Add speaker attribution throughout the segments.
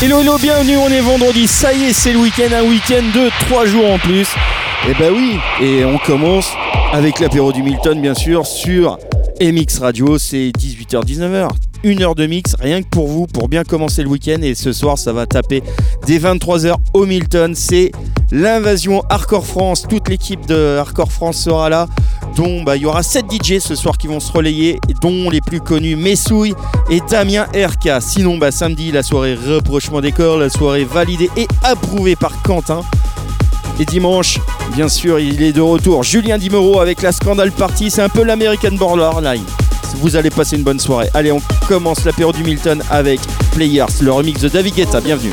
Speaker 1: Hello, hello, bienvenue, on est vendredi, ça y est, c'est le week-end, un week-end de 3 jours en plus. Et bah oui, et on commence avec l'apéro du Milton, bien sûr, sur MX Radio, c'est 18h-19h. Une heure de mix, rien que pour vous, pour bien commencer le week-end. Et ce soir, ça va taper dès 23h au Milton. C'est l'invasion Hardcore France. Toute l'équipe de Hardcore France sera là. Dont il y aura 7 DJ ce soir qui vont se relayer, dont les plus connus Messouille et Damien RK. Sinon, bah, samedi, la soirée reprochement des corps, la soirée validée et approuvée par Quentin. Et dimanche, bien sûr, il est de retour. Julien Dimero avec la Scandal Party. C'est un peu l'American Borderline. Vous allez passer une bonne soirée. Allez, on commence l'apéro du Milton avec Players, le remix de David Guetta. Bienvenue.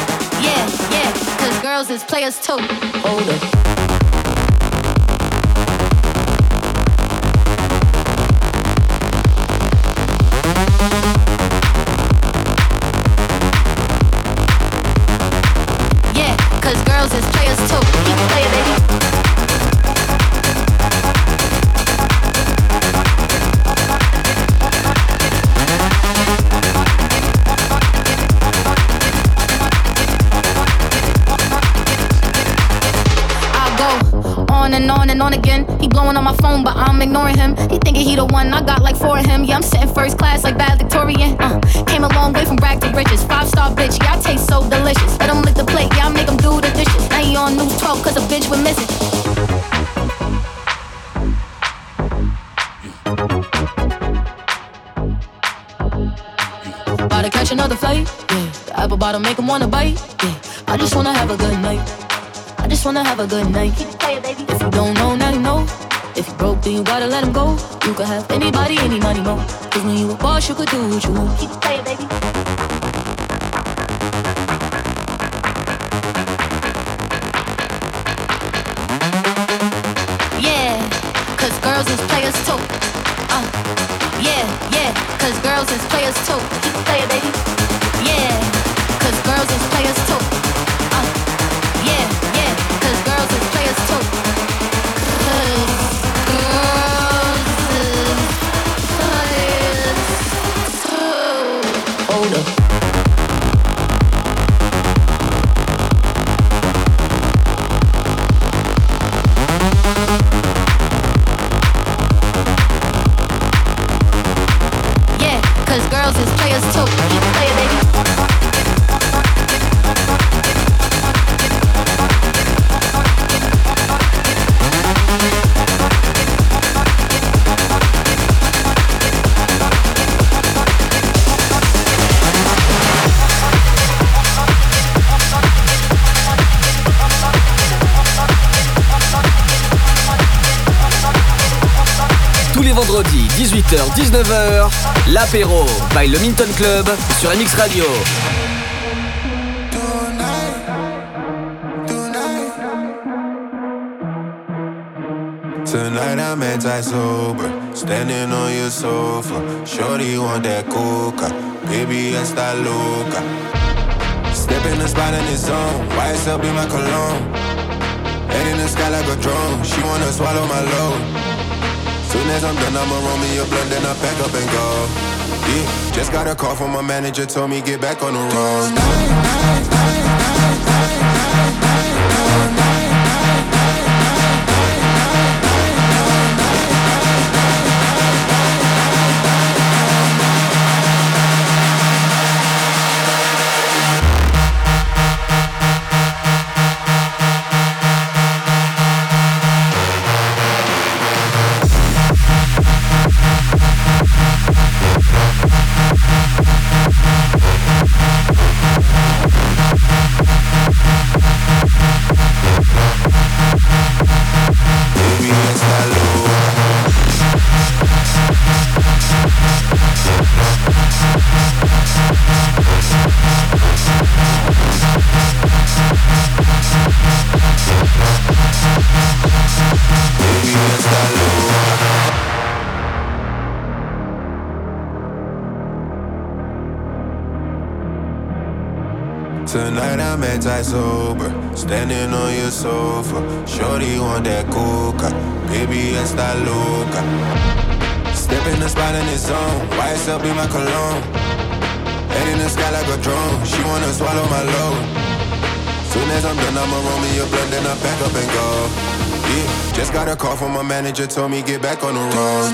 Speaker 2: girls is players too. Hold up. Blowing on my phone, but I'm ignoring him. He thinking he the one, I got like four of him. Yeah, I'm sitting first class like valedictorian. Uh, came a long way from rag to riches. Five star bitch, yeah, I taste so delicious. Let him lick the plate, yeah, I make him do the dishes. Now he on news 12 cause a bitch went missing. About to catch another flight, yeah. The apple bottom make him wanna bite, yeah. I just wanna have a good night. I just wanna have a good night. Keep it playing, baby. If you don't know, now you know. If you broke, then you gotta let him go. You could have anybody, any money, mo. Cause when you a boss, you could do what you want. Keep playing, baby.
Speaker 3: By le Minton Club sur MX Radio.
Speaker 4: Tonight I'm anti-sober, standing on your sofa. Shorty want that coca, baby está loca. Step in the spot in his zone, YSL be my cologne? Head in the sky like a drone, she wanna swallow my load. Soon as I'm done, I'ma roll me a blunt, then I pack up and go. Yeah, just got a call from my manager, told me get back on the road. Sofa. Shorty want that coca, baby está loca. Step in the spot in his zone, YSL in my cologne. Head in the sky like a drone, she wanna swallow my load. Soon as I'm done, I'ma roll me a blunt, then I pack up and go. Yeah, just got a call from my manager, told me get back on the road.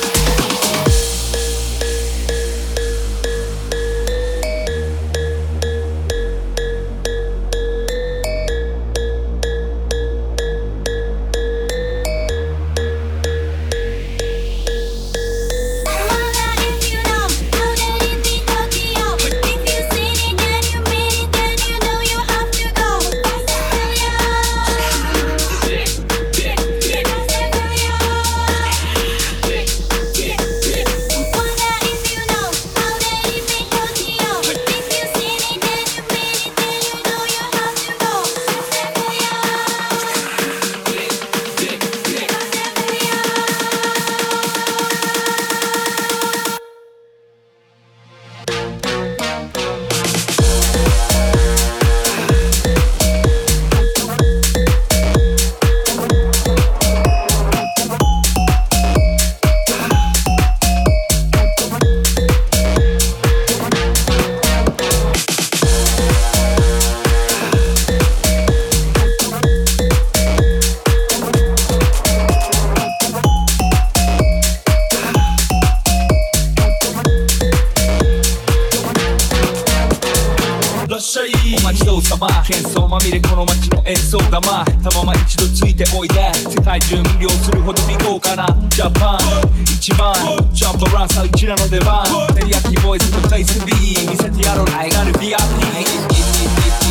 Speaker 5: 入れこの街の演奏がまたまま一度ついておいで。世界中無料するほど見こうかな。ジャパン一番。ジャンプランサーうちらの出番。テリヤキボーイズのスビー。見せてやろう。ライガルビアピー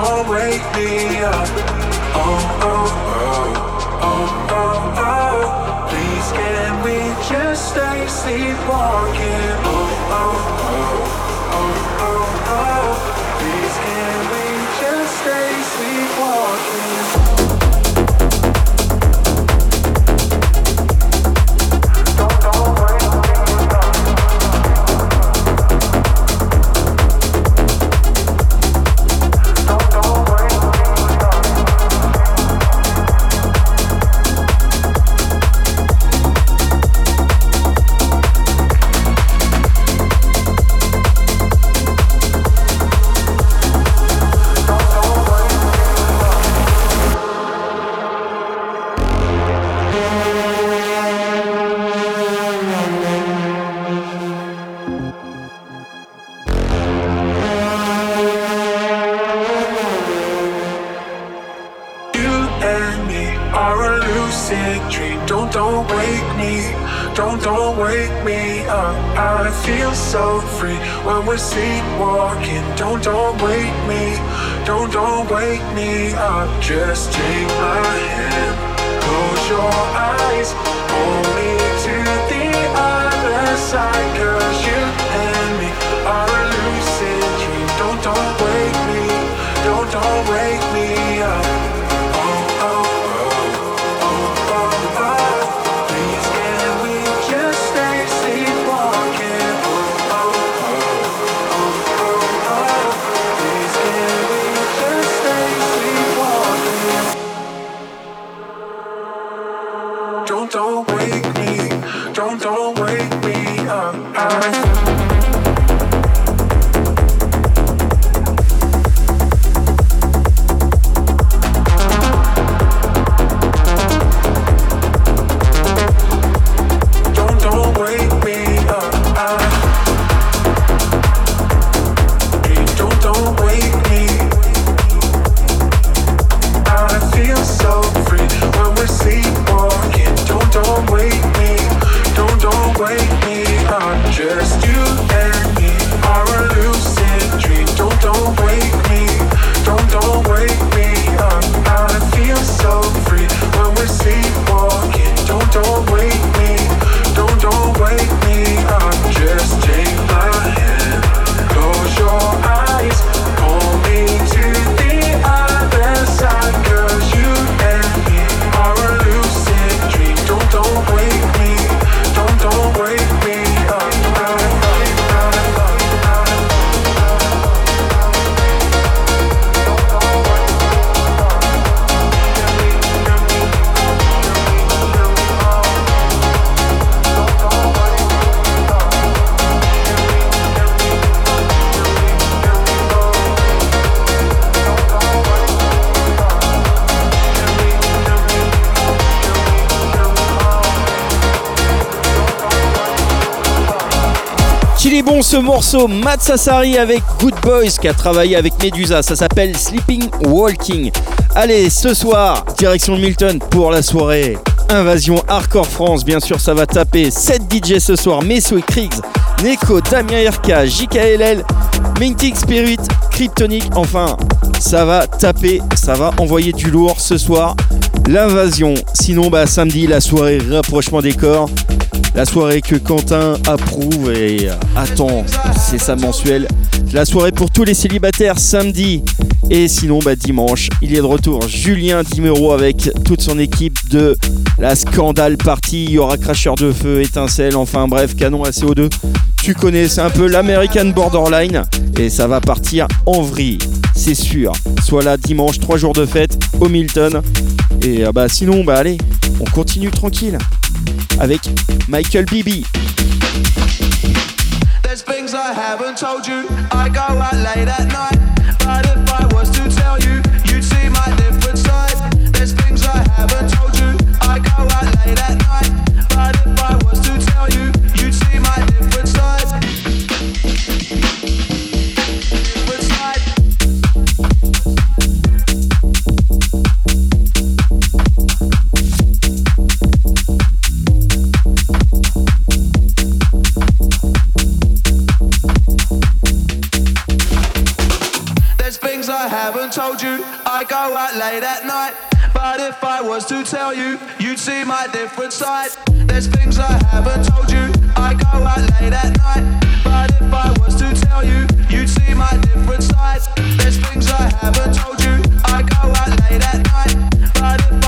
Speaker 6: don't wake me up. Oh, oh, oh, oh, oh, oh. Please, can we just stay sleepwalking? I feel so free when we're sleepwalking. Don't, don't wake me, don't, don't wake me up. Just take my hand, close your eyes, hold me to the other side, cause you.
Speaker 1: Ce morceau, Matt Sassari avec Good Boys qui a travaillé avec Medusa. Ça s'appelle Sleeping Walking. Allez, ce soir, direction Milton pour la soirée. Invasion Hardcore France, bien sûr, ça va taper 7 DJ ce soir. Messo et Kriegs, Neko, Damien RK, JKLL, Mintic Spirit, Kryptonic. Enfin, ça va taper, ça va envoyer du lourd ce soir. L'invasion. Sinon, bah, samedi, la soirée rapprochement des corps. La soirée que Quentin approuve et attend, c'est sa mensuelle. La soirée pour tous les célibataires samedi. Et sinon, bah, dimanche, il est de retour Julien Dimero avec toute son équipe de la Scandale partie. Il y aura cracheur de feu, étincelle, enfin bref, canon à CO2. Tu connais, c'est un peu l'American Borderline. Et ça va partir en vrille, c'est sûr. Soit là dimanche, trois jours de fête au Milton. Et ah bah sinon, bah allez, on continue tranquille avec Michael Bibi.
Speaker 7: There's things I haven't told you. I go out late at night. out late at night. But if I was to tell you, you'd see my different side. There's things I haven't told you. I go out late at night. But if I was to tell you, you'd see my different side. There's things I haven't told you. I go out late at night. But if I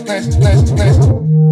Speaker 8: less, less, let.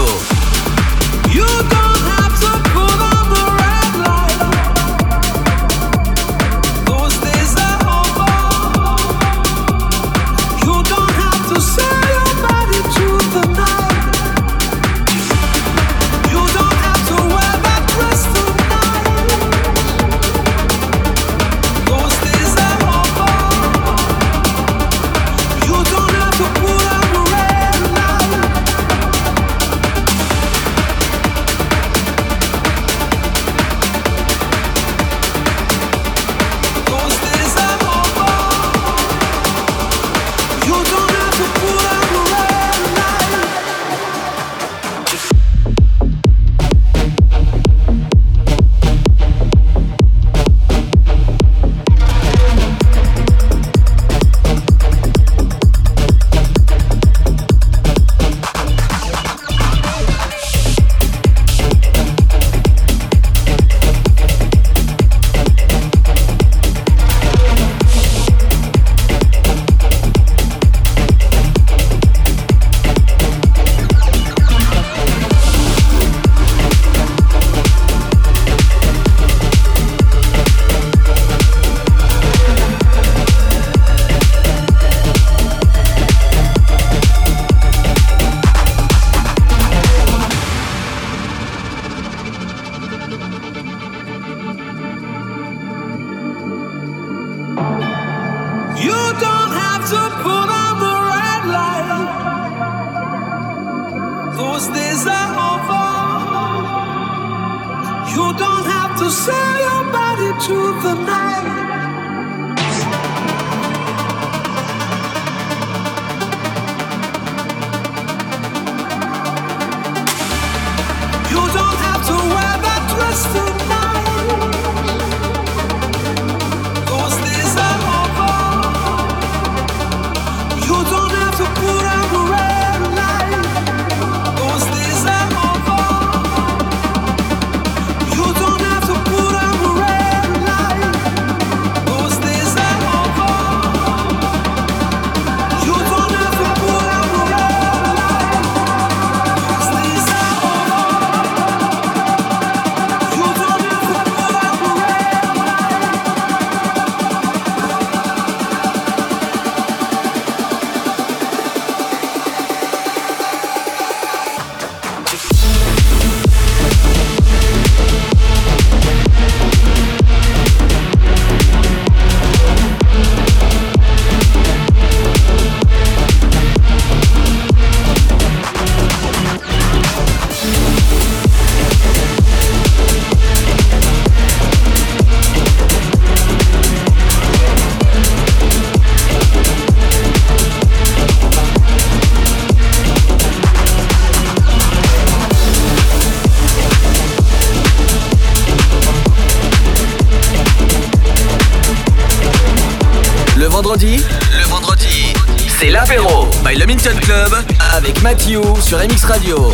Speaker 3: Club avec Mathieu sur MX Radio.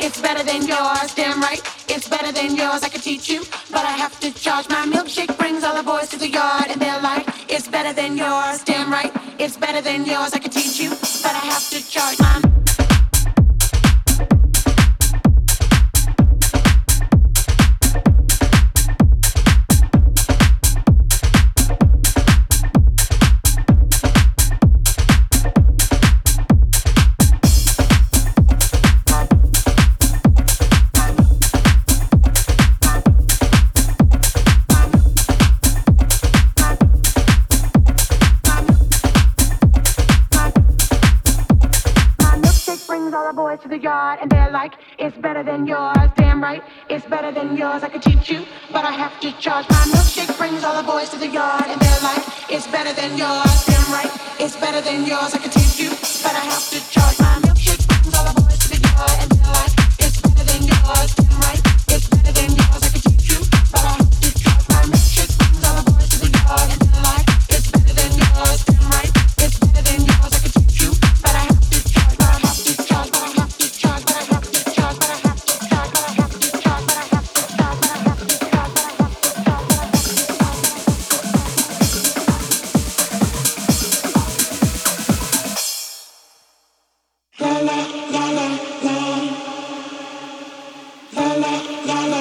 Speaker 9: It's better than yours, damn right. It's better than yours, I can teach you. But I have to charge. My milkshake brings all the boys to the yard, and they're like, It's better than yours, damn vendredi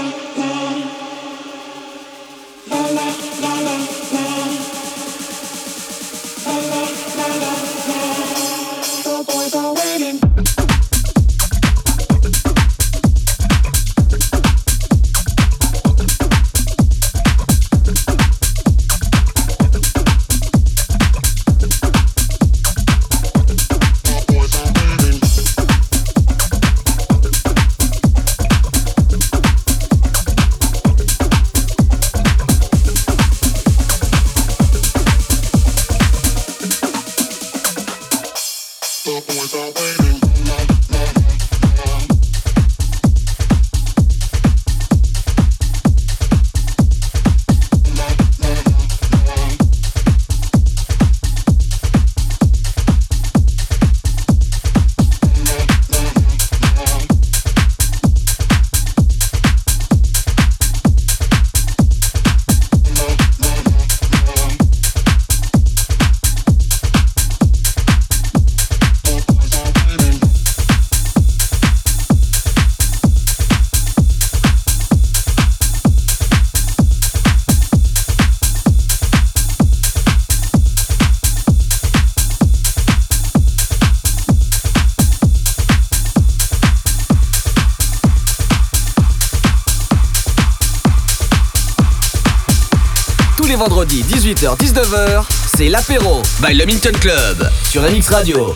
Speaker 3: by Le Minton Club sur MX Radio.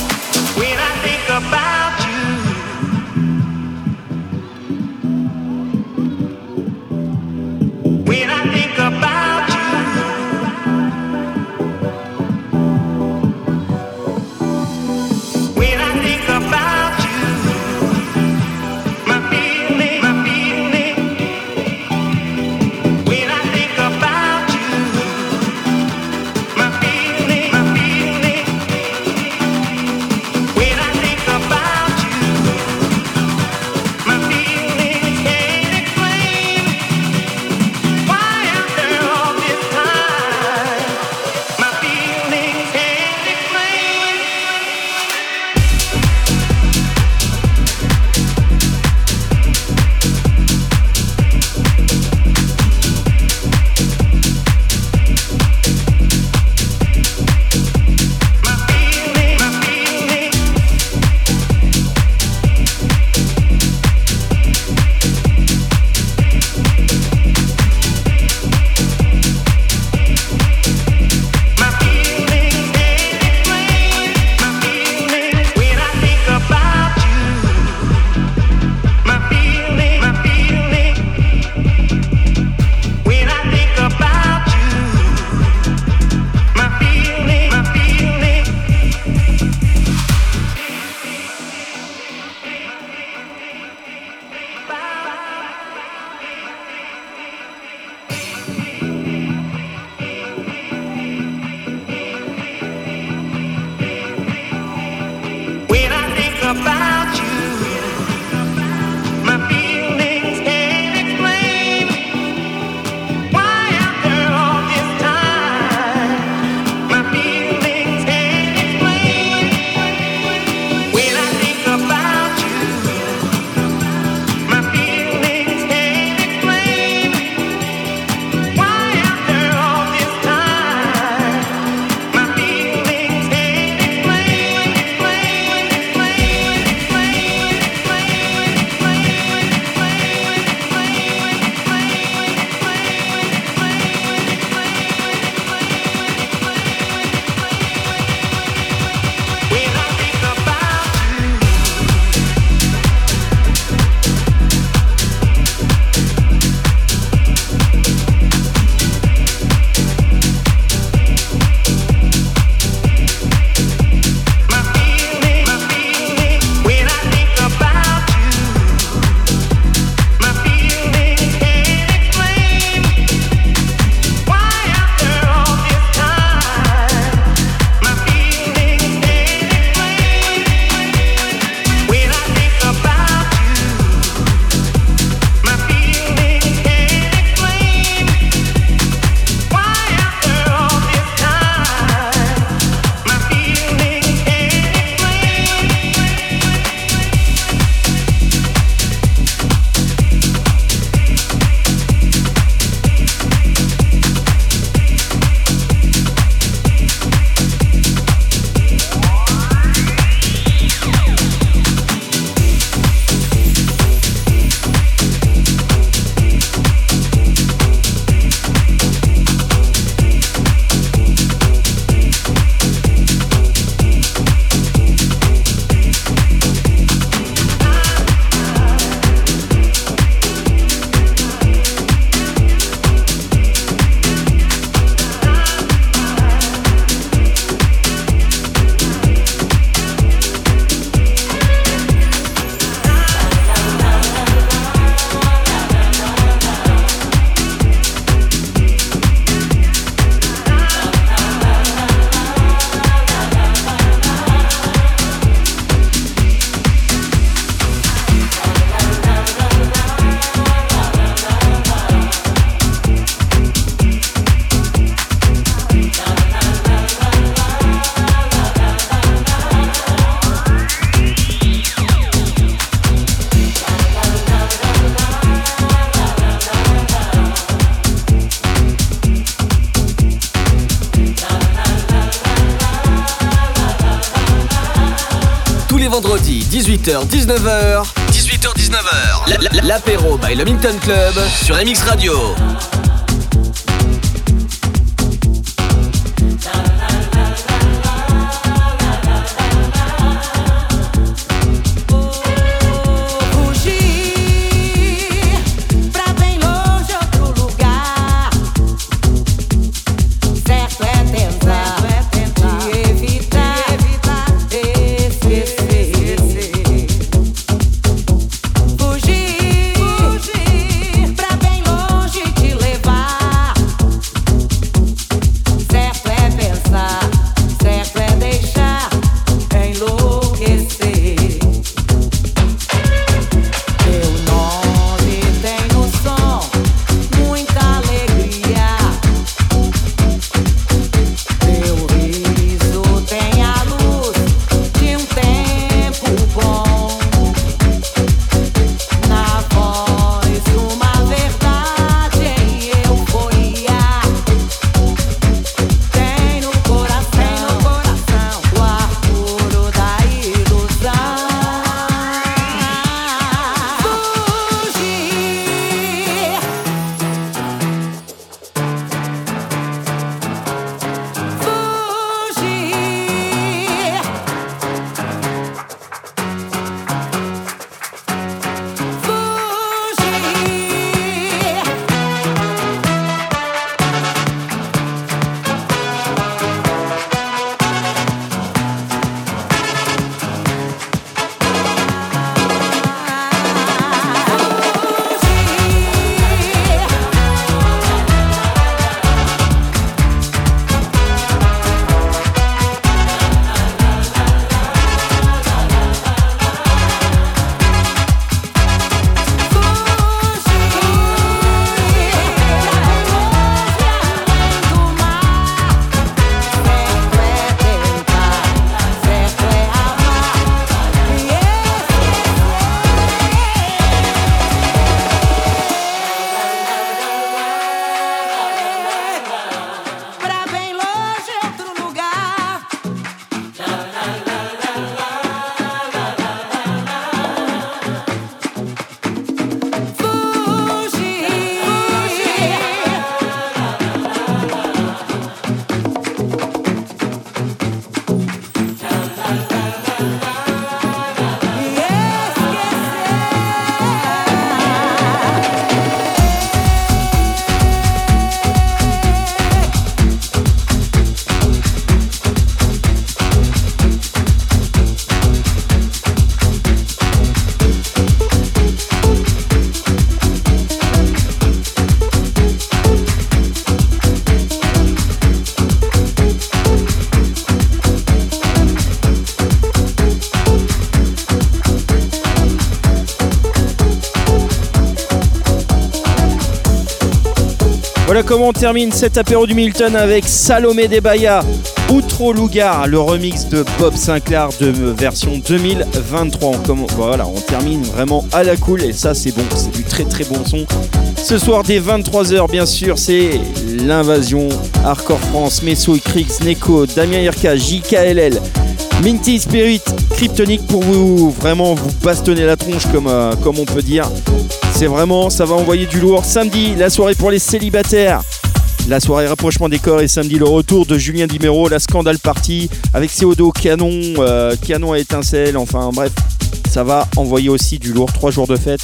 Speaker 3: Vendredi 18h 19h 18h 19h L'apéro by le Minton Club sur MX Radio
Speaker 1: termine cet apéro du Milton avec Salomé Debaya, Outro Lugar, le remix de Bob Sinclair de version 2023. Comme- voilà, on termine vraiment à la cool et ça c'est bon, c'est du très très bon son. Ce soir dès 23h bien sûr c'est l'invasion Hardcore France, Messo, Krix, Neko, Damien Irka, JKLL, Minty Spirit, Kryptonic pour vous vraiment vous bastonner la tronche comme, euh, comme on peut dire. C'est vraiment, ça va envoyer du lourd. Samedi, la soirée pour les célibataires. La soirée rapprochement des corps et samedi le retour de Julien Dimero, la scandale party avec CO2 canon, euh, canon à étincelle, enfin bref, ça va envoyer aussi du lourd. Trois jours de fête.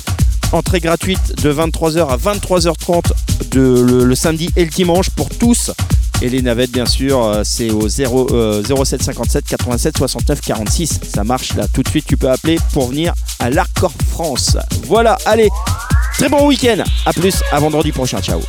Speaker 1: Entrée gratuite de 23h à 23h30 de, le, samedi et le dimanche pour tous. Et les navettes, bien sûr, euh, c'est au 0, euh, 07 57 87 69 46. Ça marche là tout de suite. Tu peux appeler pour venir à l'Arcor France. Voilà, allez, très bon week-end. À plus, à vendredi prochain. Ciao.